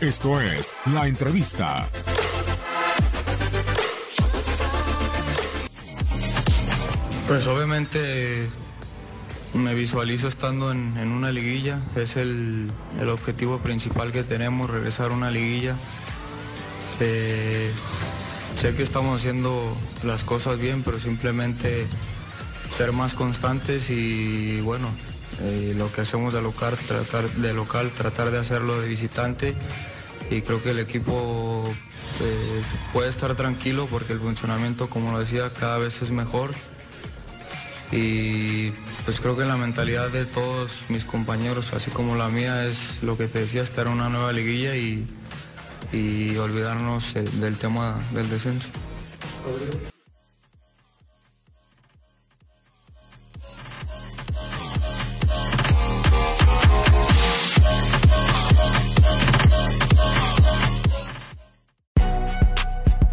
Esto es La Entrevista. Pues obviamente me visualizo estando en, una liguilla, es el, el, objetivo principal que tenemos, regresar a una liguilla. Eh, sé que estamos haciendo las cosas bien, pero simplemente ser más constantes y bueno, eh, lo que hacemos de local, tratar de local, tratar de hacerlo de visitante y creo que el equipo eh, puede estar tranquilo porque el funcionamiento, como lo decía, cada vez es mejor y pues creo que la mentalidad de todos mis compañeros, así como la mía, es lo que te decía, estar en una nueva liguilla y, y olvidarnos eh, del tema del descenso.